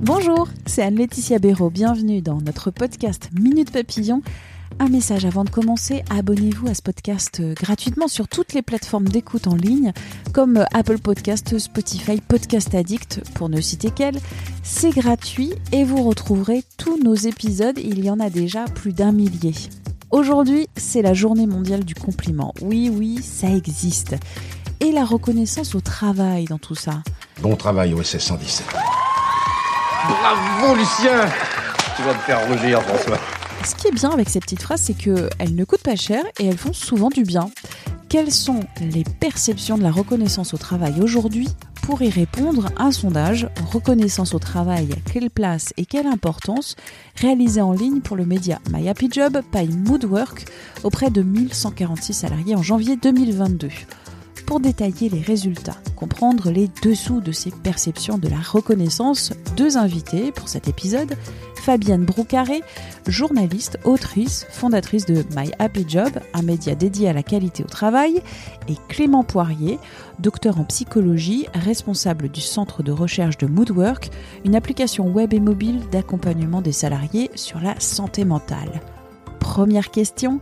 Bonjour, c'est Anne-Laetitia Béraud. Bienvenue dans notre podcast Minute Papillon. Un message avant de commencer, abonnez-vous à ce podcast euh, gratuitement sur toutes les plateformes d'écoute en ligne comme Apple Podcast, Spotify, Podcast Addict pour ne citer qu'elles. C'est gratuit et vous retrouverez tous nos épisodes, il y en a déjà plus d'un millier. Aujourd'hui, c'est la journée mondiale du compliment. Oui, oui, ça existe. Et la reconnaissance au travail dans tout ça. Bon travail OSS 117. Bravo Lucien Tu vas te faire rougir François. Ce qui est bien avec ces petites phrases, c'est qu'elles ne coûtent pas cher et elles font souvent du bien. Quelles sont les perceptions de la reconnaissance au travail aujourd'hui Pour y répondre, un sondage Reconnaissance au travail, quelle place et quelle importance réalisé en ligne pour le média My Happy Job by Moodwork auprès de 1146 salariés en janvier 2022 pour détailler les résultats, comprendre les dessous de ces perceptions de la reconnaissance, deux invités pour cet épisode, Fabienne Broucaré, journaliste, autrice, fondatrice de My Happy Job, un média dédié à la qualité au travail, et Clément Poirier, docteur en psychologie, responsable du centre de recherche de Moodwork, une application web et mobile d'accompagnement des salariés sur la santé mentale. Première question,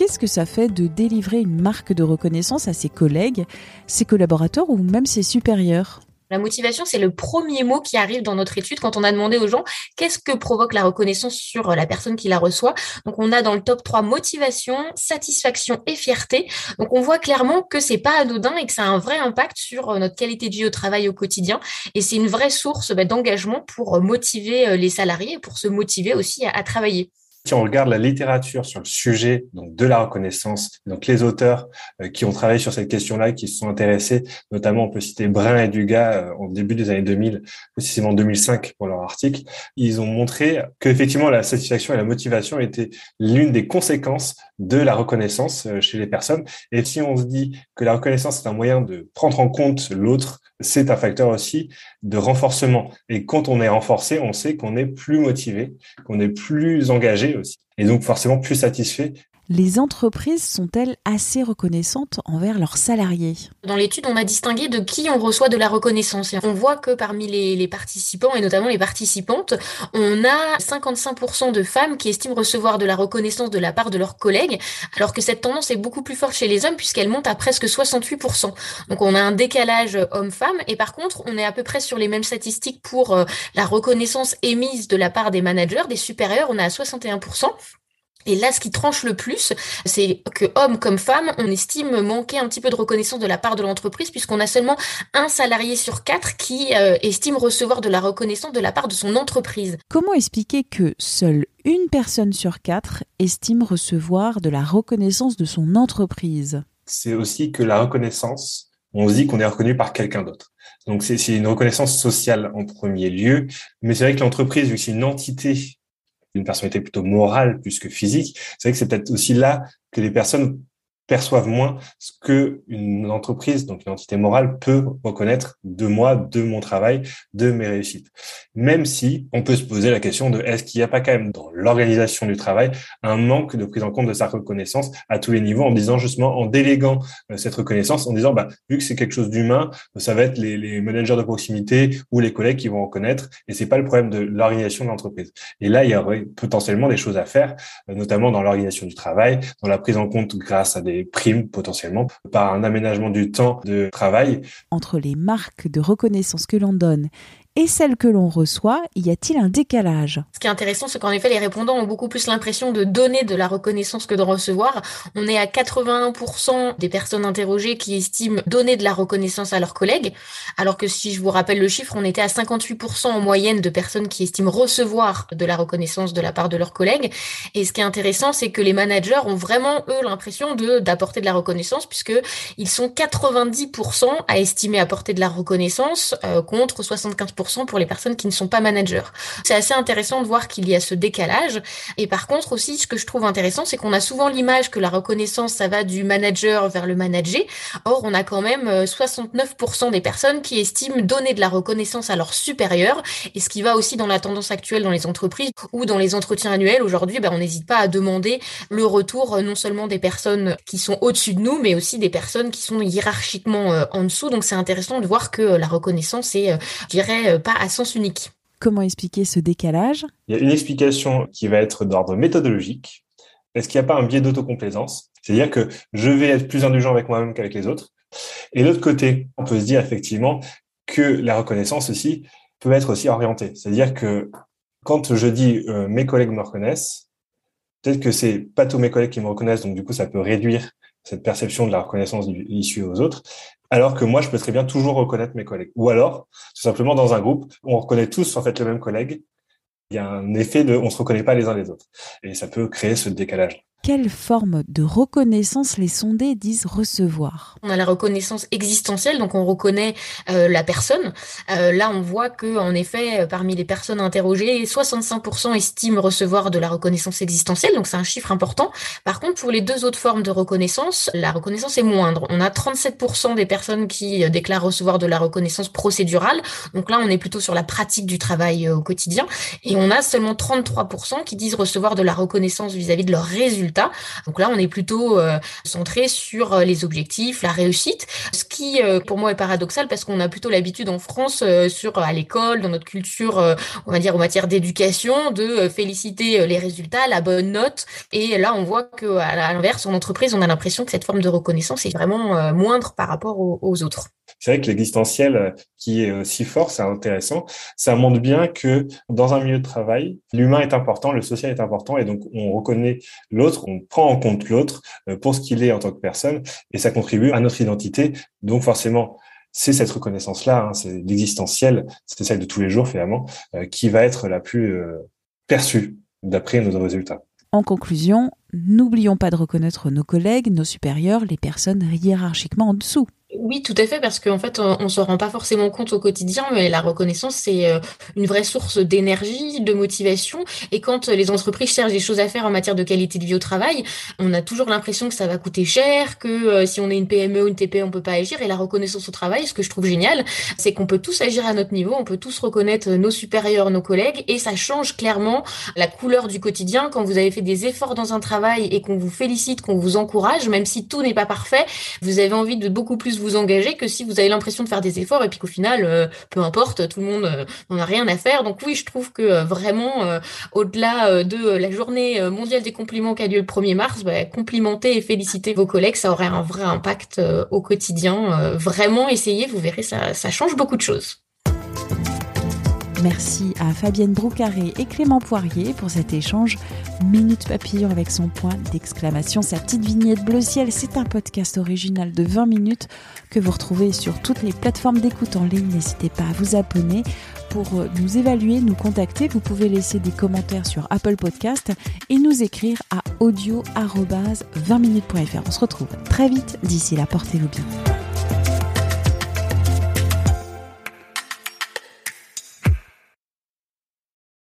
Qu'est-ce que ça fait de délivrer une marque de reconnaissance à ses collègues, ses collaborateurs ou même ses supérieurs? La motivation, c'est le premier mot qui arrive dans notre étude quand on a demandé aux gens qu'est-ce que provoque la reconnaissance sur la personne qui la reçoit? Donc, on a dans le top 3 motivation, satisfaction et fierté. Donc, on voit clairement que c'est pas anodin et que ça a un vrai impact sur notre qualité de vie au travail au quotidien. Et c'est une vraie source bah, d'engagement pour motiver les salariés et pour se motiver aussi à travailler. Si on regarde la littérature sur le sujet de la reconnaissance, donc les auteurs euh, qui ont travaillé sur cette question-là, qui se sont intéressés, notamment on peut citer Brun et Dugas euh, au début des années 2000, précisément 2005 pour leur article, ils ont montré que effectivement la satisfaction et la motivation étaient l'une des conséquences de la reconnaissance euh, chez les personnes. Et si on se dit que la reconnaissance est un moyen de prendre en compte l'autre, c'est un facteur aussi de renforcement. Et quand on est renforcé, on sait qu'on est plus motivé, qu'on est plus engagé et donc forcément plus satisfait les entreprises sont-elles assez reconnaissantes envers leurs salariés? Dans l'étude, on a distingué de qui on reçoit de la reconnaissance. On voit que parmi les, participants, et notamment les participantes, on a 55% de femmes qui estiment recevoir de la reconnaissance de la part de leurs collègues, alors que cette tendance est beaucoup plus forte chez les hommes puisqu'elle monte à presque 68%. Donc on a un décalage homme-femme, et par contre, on est à peu près sur les mêmes statistiques pour euh, la reconnaissance émise de la part des managers, des supérieurs, on est à 61%. Et là, ce qui tranche le plus, c'est que hommes comme femmes, on estime manquer un petit peu de reconnaissance de la part de l'entreprise, puisqu'on a seulement un salarié sur quatre qui euh, estime recevoir de la reconnaissance de la part de son entreprise. Comment expliquer que seule une personne sur quatre estime recevoir de la reconnaissance de son entreprise? C'est aussi que la reconnaissance, on se dit qu'on est reconnu par quelqu'un d'autre. Donc c'est une reconnaissance sociale en premier lieu, mais c'est vrai que l'entreprise, vu que c'est une entité une personnalité plutôt morale plus que physique, c'est vrai que c'est peut-être aussi là que les personnes perçoivent moins ce que une entreprise, donc une entité morale, peut reconnaître de moi, de mon travail, de mes réussites. Même si on peut se poser la question de est-ce qu'il n'y a pas quand même dans l'organisation du travail un manque de prise en compte de sa reconnaissance à tous les niveaux en disant justement, en déléguant euh, cette reconnaissance, en disant, bah, vu que c'est quelque chose d'humain, ça va être les, managers de proximité ou les collègues qui vont reconnaître et c'est pas le problème de l'organisation de l'entreprise. Et là, il y aurait potentiellement des choses à faire, euh, notamment dans l'organisation du travail, dans la prise en compte grâce à des primes potentiellement par un aménagement du temps de travail. Entre les marques de reconnaissance que l'on donne et celle que l'on reçoit, y a-t-il un décalage? Ce qui est intéressant, c'est qu'en effet, les répondants ont beaucoup plus l'impression de donner de la reconnaissance que de recevoir. On est à 81% des personnes interrogées qui estiment donner de la reconnaissance à leurs collègues, alors que si je vous rappelle le chiffre, on était à 58% en moyenne de personnes qui estiment recevoir de la reconnaissance de la part de leurs collègues. Et ce qui est intéressant, c'est que les managers ont vraiment, eux, l'impression d'apporter de la reconnaissance, puisque ils sont 90% à estimer apporter de la reconnaissance euh, contre 75% pour les personnes qui ne sont pas managers. C'est assez intéressant de voir qu'il y a ce décalage. Et par contre aussi, ce que je trouve intéressant, c'est qu'on a souvent l'image que la reconnaissance, ça va du manager vers le manager. Or, on a quand même 69% euh, des personnes qui estiment donner de la reconnaissance à leurs supérieurs. Et ce qui va aussi dans la tendance actuelle dans les entreprises ou dans les entretiens annuels. Aujourd'hui, ben, on n'hésite pas à demander le retour euh, non seulement des personnes qui sont au-dessus de nous, mais aussi des personnes qui sont hiérarchiquement en dessous. Donc, c'est intéressant de voir que la reconnaissance est, je dirais, pas à sens unique. Comment expliquer ce décalage? Il y a une explication qui va être d'ordre méthodologique. Est-ce qu'il n'y a pas un biais d'autocomplaisance? C'est-à-dire que je vais être plus indulgent avec moi-même qu'avec les autres. Et de l'autre côté, on peut se dire effectivement que la reconnaissance aussi peut être aussi orientée. C'est-à-dire que quand je dis euh, mes collègues me reconnaissent, peut-être que c'est pas tous mes collègues qui me reconnaissent, donc du coup ça peut réduire cette perception de la reconnaissance issue aux autres, alors que moi, je peux très bien toujours reconnaître mes collègues. Ou alors, tout simplement dans un groupe, on reconnaît tous en fait le même collègue. Il y a un effet de, on se reconnaît pas les uns les autres, et ça peut créer ce décalage quelle forme de reconnaissance les sondés disent recevoir? On a la reconnaissance existentielle, donc on reconnaît euh, la personne. Euh, là, on voit que, en effet, parmi les personnes interrogées, 65% estiment recevoir de la reconnaissance existentielle, donc c'est un chiffre important. Par contre, pour les deux autres formes de reconnaissance, la reconnaissance est moindre. On a 37% des personnes qui euh, déclarent recevoir de la reconnaissance procédurale, donc là, on est plutôt sur la pratique du travail au quotidien, et on a seulement 33% qui disent recevoir de la reconnaissance vis-à-vis -vis de leurs résultats donc là, on est plutôt euh, centré sur euh, les objectifs, la réussite, ce qui euh, pour moi est paradoxal parce qu'on a plutôt l'habitude en France sur à l'école, dans notre culture, on va dire en matière d'éducation, de féliciter les résultats, la bonne note. Et là, on voit que à l'inverse, en entreprise, on a l'impression que cette forme de reconnaissance est vraiment moindre par rapport aux autres c'est vrai que l'existentiel euh, qui est si fort, c'est intéressant. Ça montre bien que dans un milieu de travail, l'humain est important, le social est important, et donc on reconnaît l'autre, on prend en compte l'autre euh, pour ce qu'il est en tant que personne, et ça contribue à notre identité. Donc forcément, c'est cette reconnaissance-là, hein, c'est l'existentiel, c'est celle de tous les jours finalement, euh, qui va être la plus perçue d'après nos résultats. En conclusion, n'oublions pas de reconnaître nos collègues, nos supérieurs, les personnes hiérarchiquement en dessous. Oui, tout à fait, parce qu'en fait, on, ne se rend pas forcément compte au quotidien, mais la reconnaissance, c'est euh, une vraie source d'énergie, de motivation. Et quand les entreprises cherchent des choses à faire en matière de qualité de vie au travail, on a toujours l'impression que ça va coûter cher, que euh, si on est une PME ou une TPE, on peut pas agir. Et la reconnaissance au travail, ce que je trouve génial, c'est qu'on peut tous agir à notre niveau, on peut tous reconnaître nos supérieurs, nos collègues, et ça change clairement la couleur du quotidien. Quand vous avez fait des efforts dans un travail et qu'on vous félicite, qu'on vous encourage, même si tout n'est pas parfait, vous avez envie de beaucoup plus vous engager que si vous avez l'impression de faire des efforts et puis qu'au final, euh, peu importe, tout le monde euh, n'en a rien à faire. Donc oui, je trouve que euh, vraiment, au-delà de la journée mondiale des compliments qui a lieu le 1er mars, bah, complimenter et féliciter vos collègues, ça aurait un vrai impact au quotidien. vraiment, essayez, vous verrez, ça, ça change beaucoup de choses. Merci à Fabienne Broucaré et Clément Poirier pour cet échange. Minute Papillon avec son point d'exclamation, sa petite vignette bleu ciel. C'est un podcast original de 20 minutes que vous retrouvez sur toutes les plateformes d'écoute en ligne. N'hésitez pas à vous abonner pour nous évaluer, nous contacter. Vous pouvez laisser des commentaires sur Apple Podcast et nous écrire à audio-20minutes.fr. On se retrouve très vite. D'ici là, portez-vous bien.